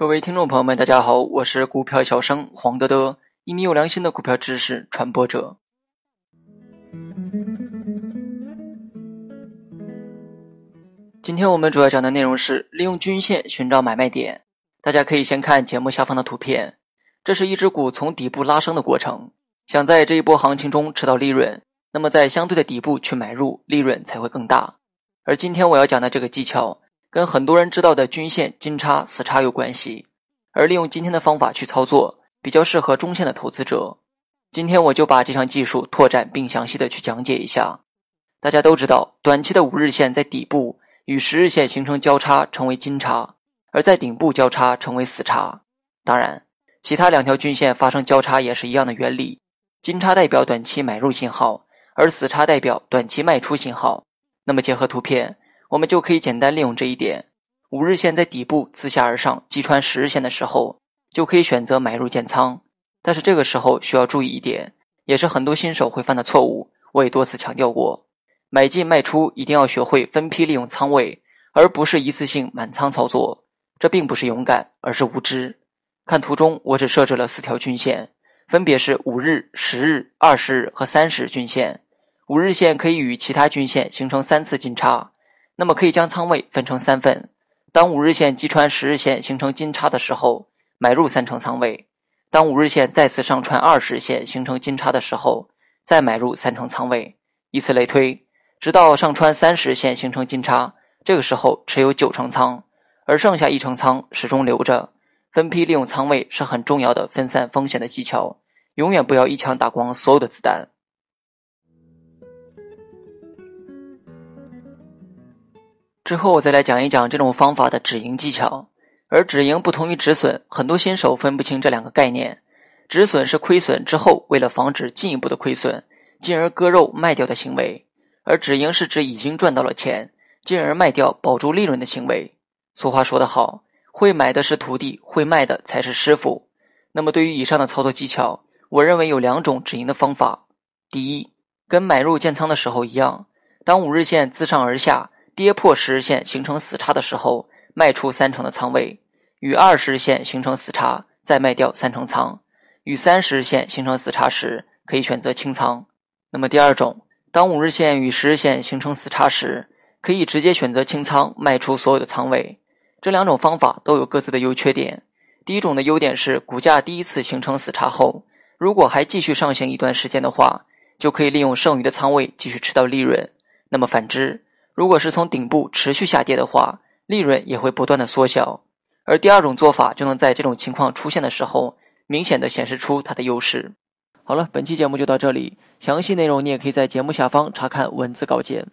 各位听众朋友们，大家好，我是股票小生黄德德，一名有良心的股票知识传播者。今天我们主要讲的内容是利用均线寻找买卖点。大家可以先看节目下方的图片，这是一只股从底部拉升的过程。想在这一波行情中吃到利润，那么在相对的底部去买入，利润才会更大。而今天我要讲的这个技巧。跟很多人知道的均线金叉死叉有关系，而利用今天的方法去操作，比较适合中线的投资者。今天我就把这项技术拓展并详细的去讲解一下。大家都知道，短期的五日线在底部与十日线形成交叉，成为金叉；而在顶部交叉成为死叉。当然，其他两条均线发生交叉也是一样的原理。金叉代表短期买入信号，而死叉代表短期卖出信号。那么结合图片。我们就可以简单利用这一点，五日线在底部自下而上击穿十日线的时候，就可以选择买入建仓。但是这个时候需要注意一点，也是很多新手会犯的错误。我也多次强调过，买进卖出一定要学会分批利用仓位，而不是一次性满仓操作。这并不是勇敢，而是无知。看图中，我只设置了四条均线，分别是五日、十日、二十日和三十日均线。五日线可以与其他均线形成三次金叉。那么可以将仓位分成三份，当五日线击穿十日线形成金叉的时候，买入三成仓位；当五日线再次上穿二十线形成金叉的时候，再买入三成仓位，以此类推，直到上穿三十线形成金叉，这个时候持有九成仓，而剩下一成仓始终留着。分批利用仓位是很重要的分散风险的技巧，永远不要一枪打光所有的子弹。之后我再来讲一讲这种方法的止盈技巧，而止盈不同于止损，很多新手分不清这两个概念。止损是亏损之后，为了防止进一步的亏损，进而割肉卖掉的行为；而止盈是指已经赚到了钱，进而卖掉保住利润的行为。俗话说得好，会买的是徒弟，会卖的才是师傅。那么对于以上的操作技巧，我认为有两种止盈的方法。第一，跟买入建仓的时候一样，当五日线自上而下。跌破十日线形成死叉的时候，卖出三成的仓位；与二十日线形成死叉，再卖掉三成仓；与三十日线形成死叉时，可以选择清仓。那么第二种，当五日线与十日线形成死叉时，可以直接选择清仓，卖出所有的仓位。这两种方法都有各自的优缺点。第一种的优点是，股价第一次形成死叉后，如果还继续上行一段时间的话，就可以利用剩余的仓位继续吃到利润。那么反之，如果是从顶部持续下跌的话，利润也会不断的缩小，而第二种做法就能在这种情况出现的时候，明显的显示出它的优势。好了，本期节目就到这里，详细内容你也可以在节目下方查看文字稿件。